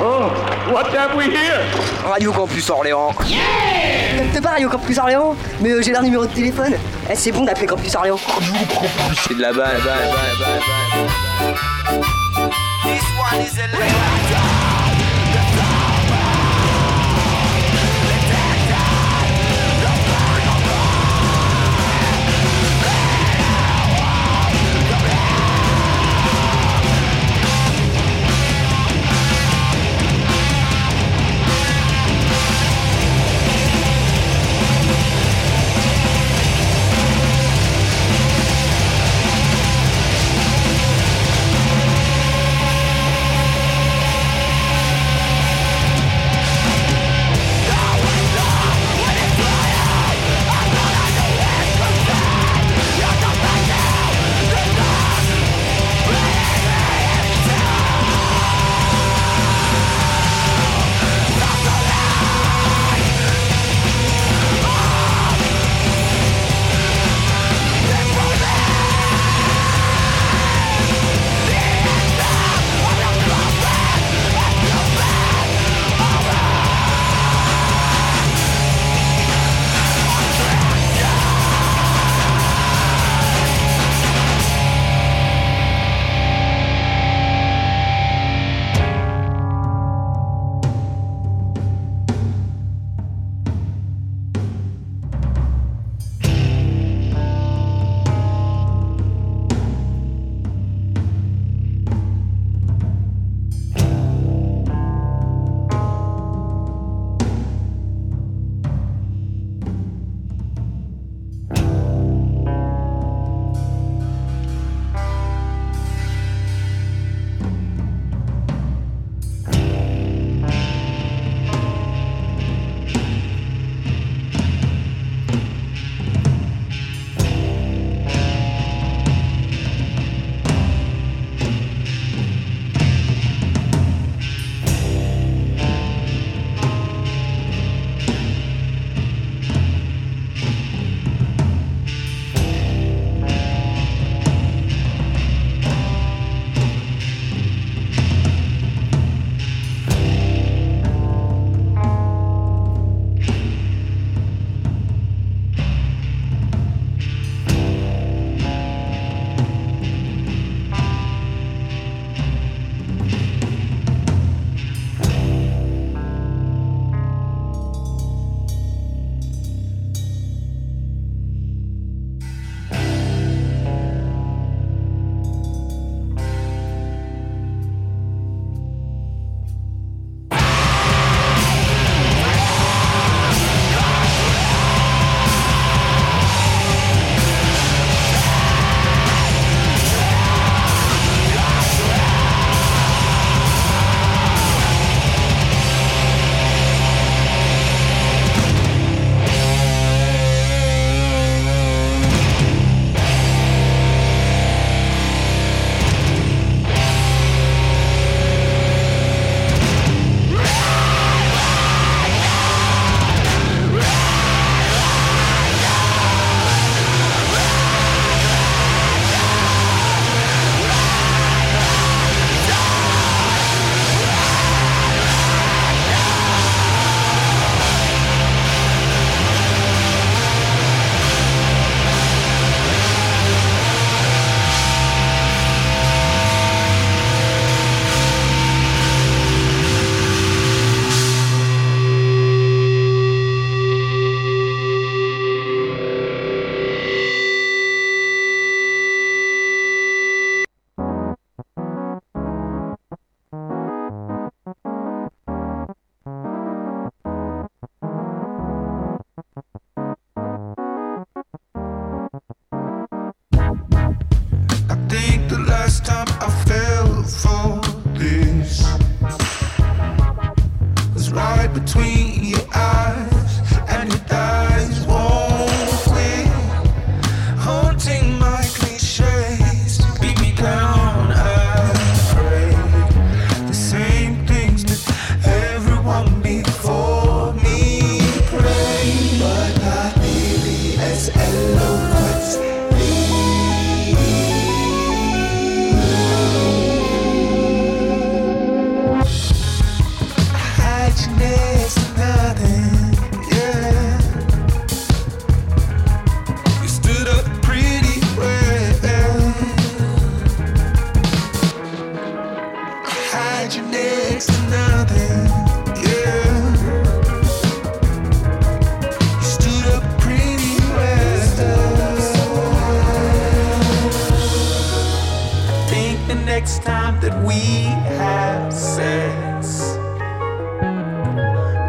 Oh, what have we here? Radio Campus Orléans. Yeah T'es pas Radio Campus Orléans? Mais euh, j'ai leur numéro de téléphone. Eh, c'est bon d'appeler Campus Orléans. C'est de la balle, balle, balle, balle, balle. This one is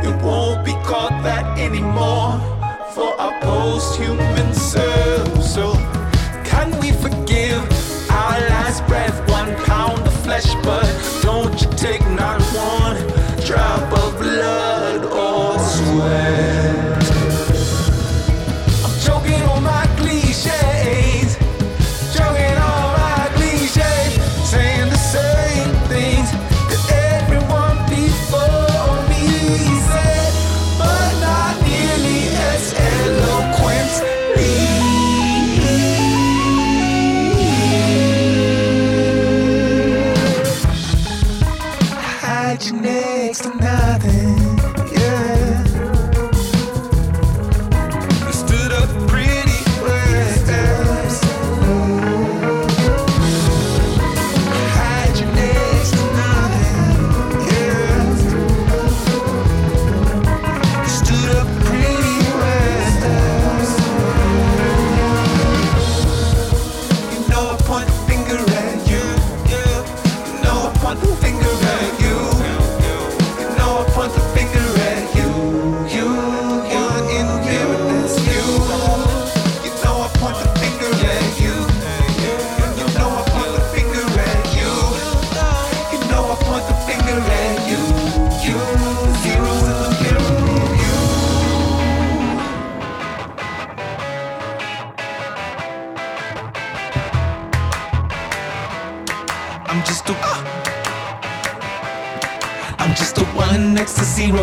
It won't be called that anymore for our post-human selves. So can we forgive our last breath? One pound of flesh, but don't you take not one drop of blood or sweat.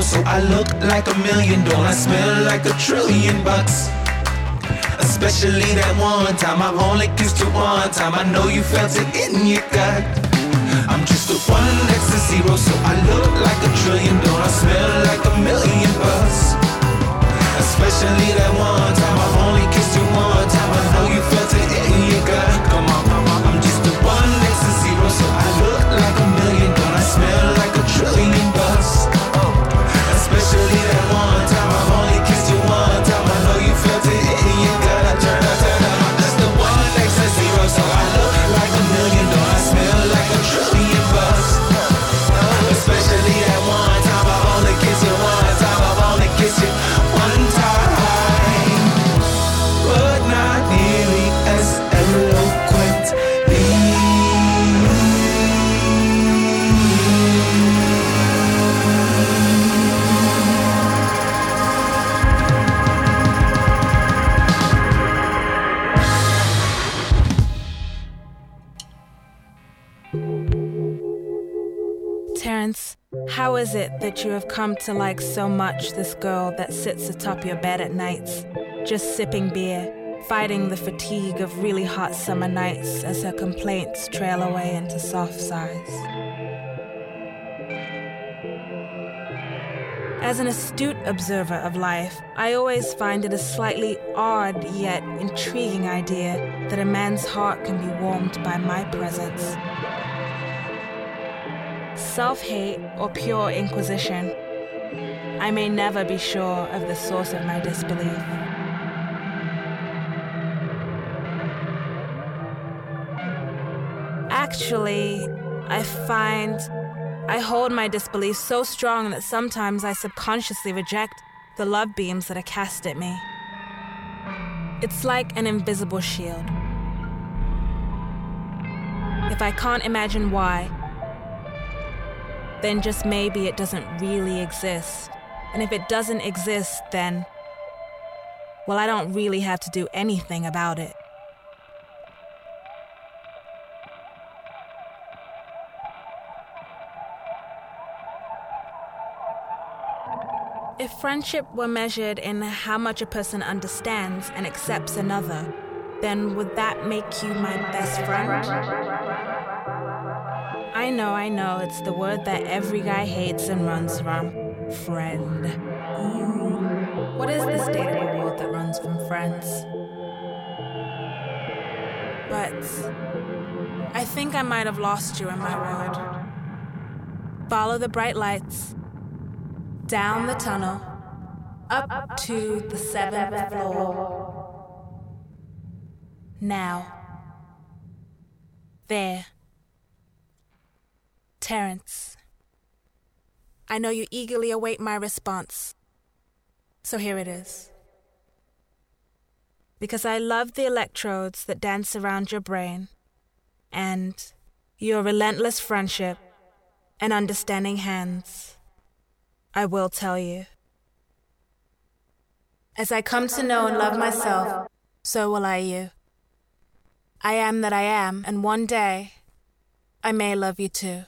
So I look like a million. Don't I smell like a trillion bucks? Especially that one time I've only kissed you one time. I know you felt it in your gut. I'm just a one next to zero, so I look like a trillion. Don't I smell like a million bucks? Especially that one time I've only kissed you one time. I know you felt it in your gut. Come on. I'm just a one that you have come to like so much this girl that sits atop your bed at nights, just sipping beer, fighting the fatigue of really hot summer nights as her complaints trail away into soft sighs? As an astute observer of life, I always find it a slightly odd yet intriguing idea that a man's heart can be warmed by my presence. Self hate or pure inquisition. I may never be sure of the source of my disbelief. Actually, I find I hold my disbelief so strong that sometimes I subconsciously reject the love beams that are cast at me. It's like an invisible shield. If I can't imagine why, then just maybe it doesn't really exist. And if it doesn't exist, then, well, I don't really have to do anything about it. If friendship were measured in how much a person understands and accepts another, then would that make you my best friend? I know, I know, it's the word that every guy hates and runs from. Friend. Mm. What is of a world that runs from friends? But I think I might have lost you in my word. Follow the bright lights, down the tunnel, up to the seventh floor. Now. There. Terence. I know you eagerly await my response. So here it is. Because I love the electrodes that dance around your brain, and your relentless friendship and understanding hands, I will tell you. As I come to know and love myself, so will I you. I am that I am, and one day I may love you too.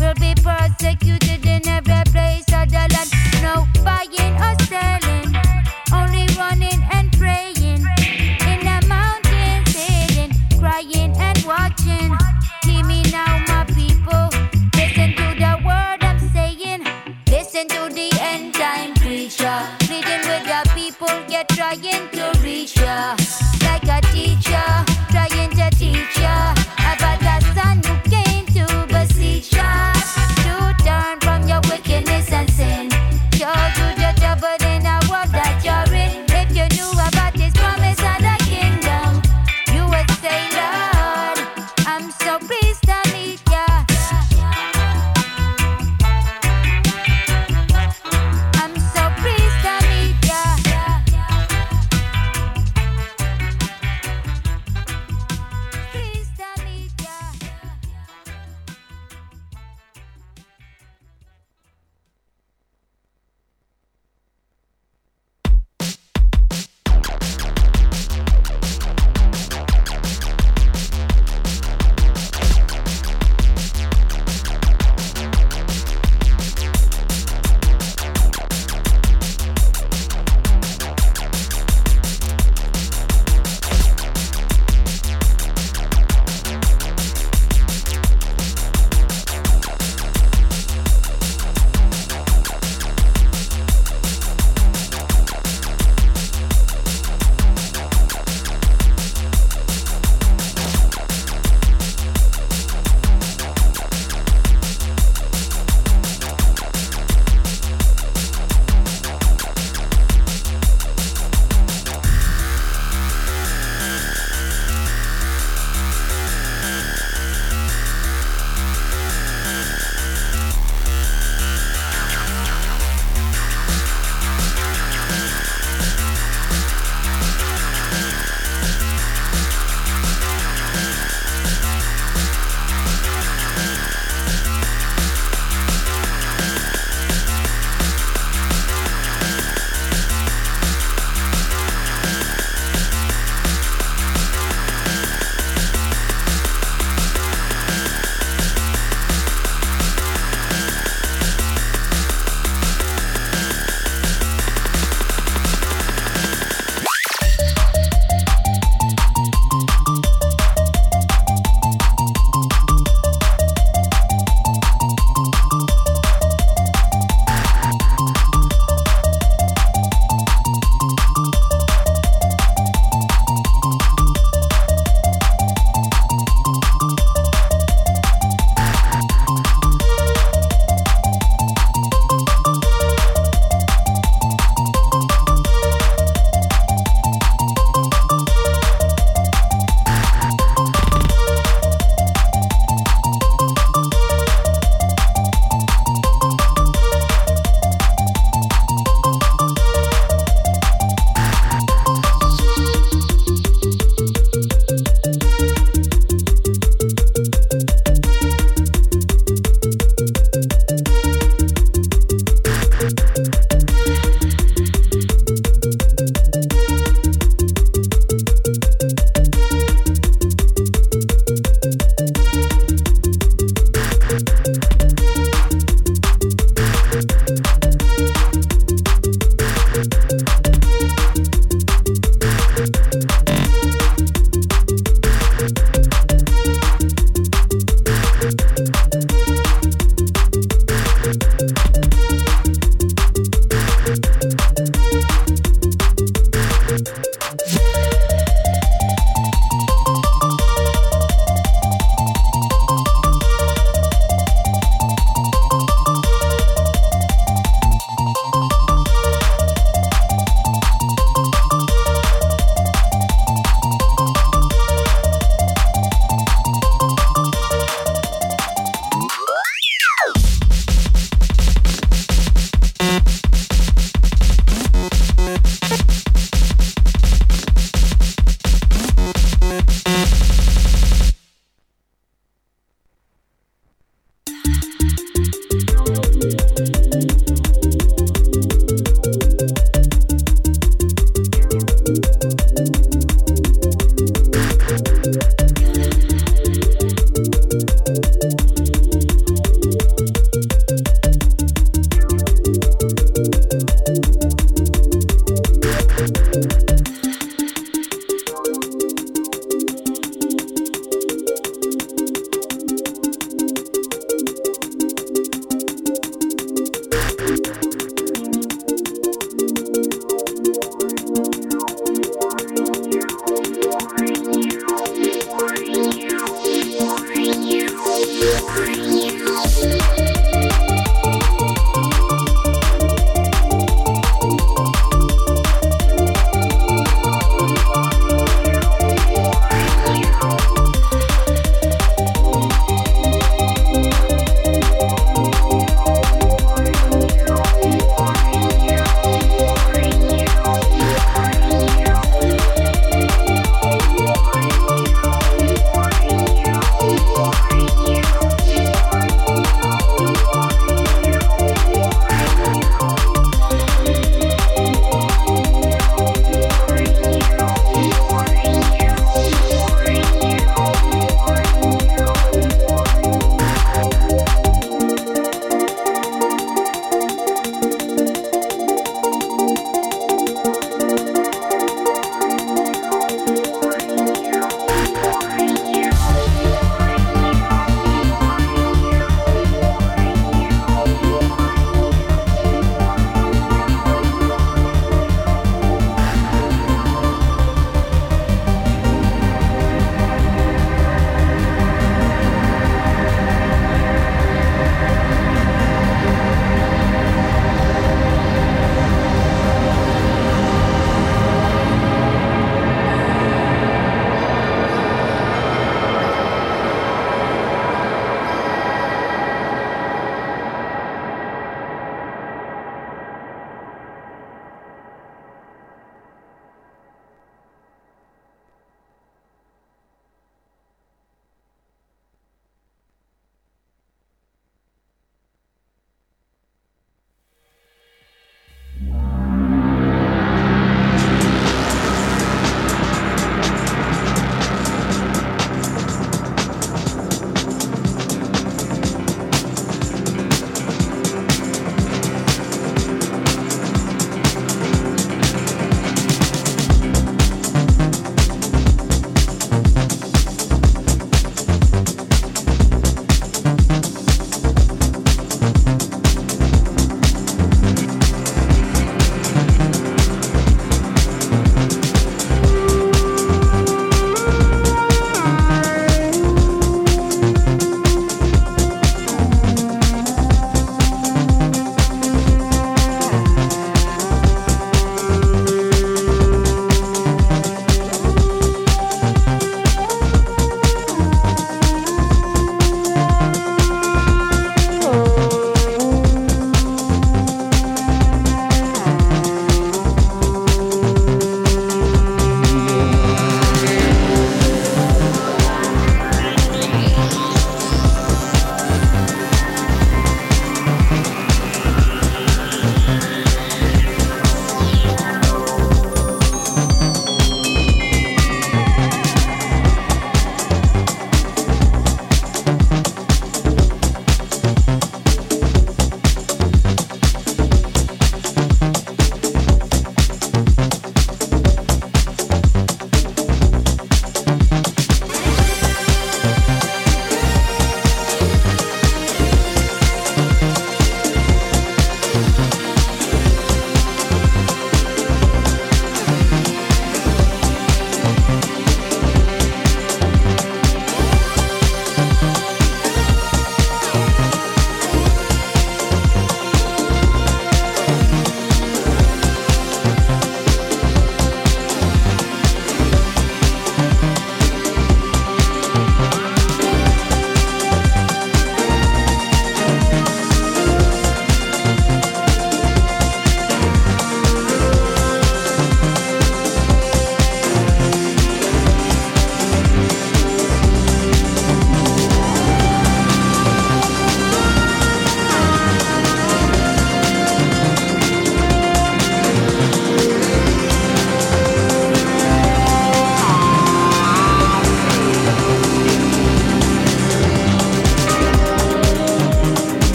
Will be persecuted in every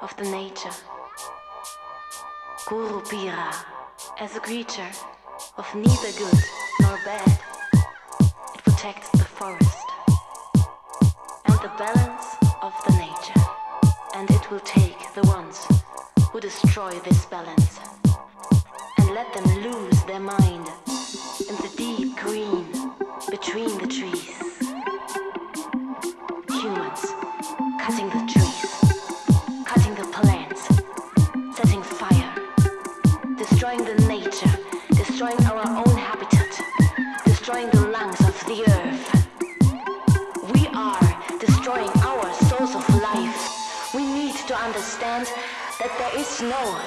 of the nature. Kurupira as a creature of neither good nor bad. It protects the forest and the balance of the nature. And it will take the ones who destroy this balance and let them lose their mind in the deep green between the trees. Humans cutting the trees, We are destroying our source of life. We need to understand that there is no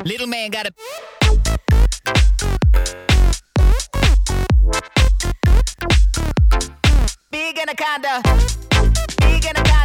Little man got a. Big anaconda. Big anaconda.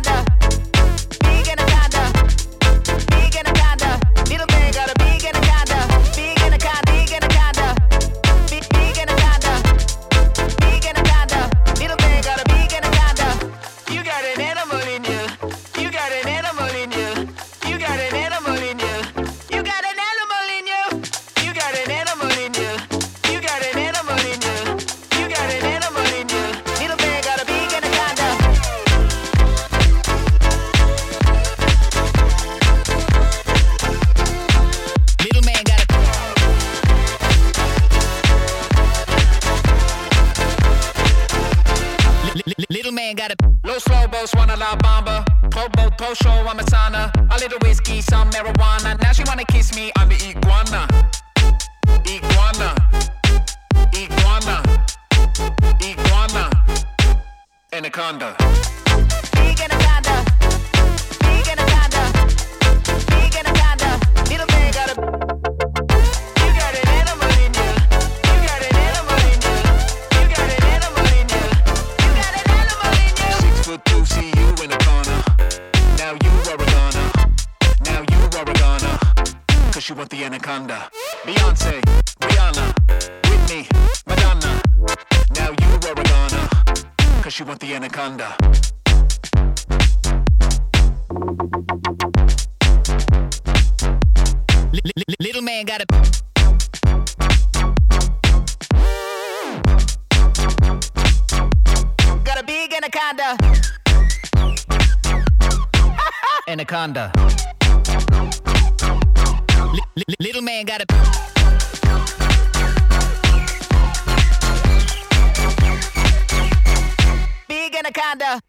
Anaconda. Anaconda. L- l- little man got a. Big Anaconda.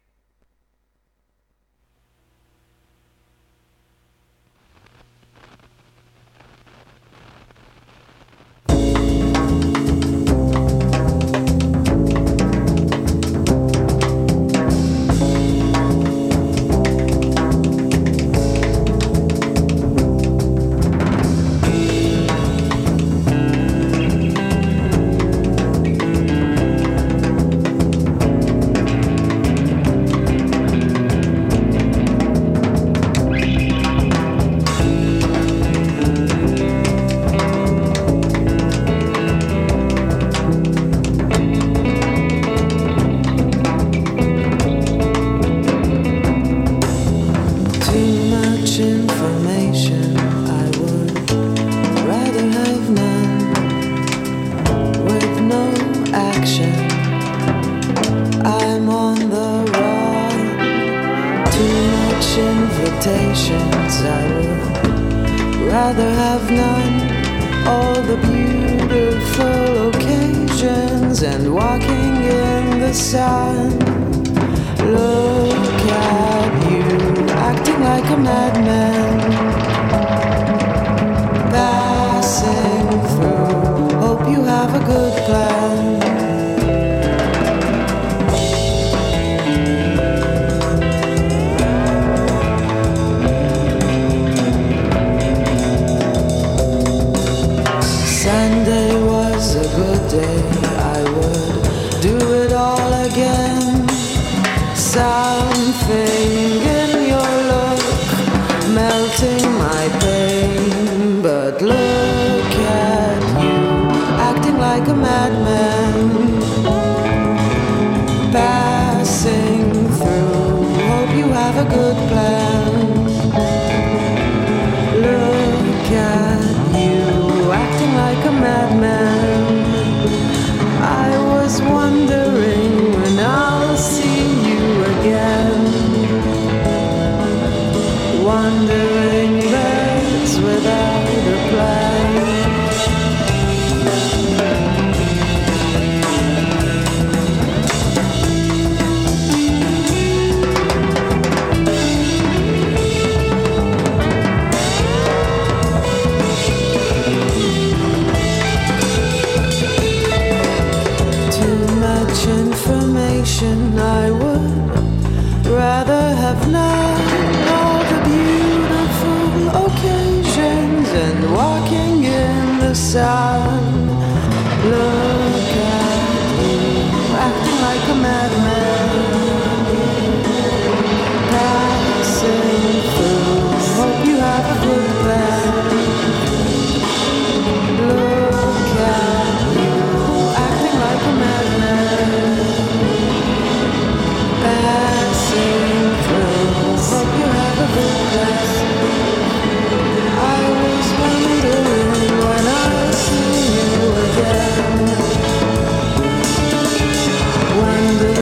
day.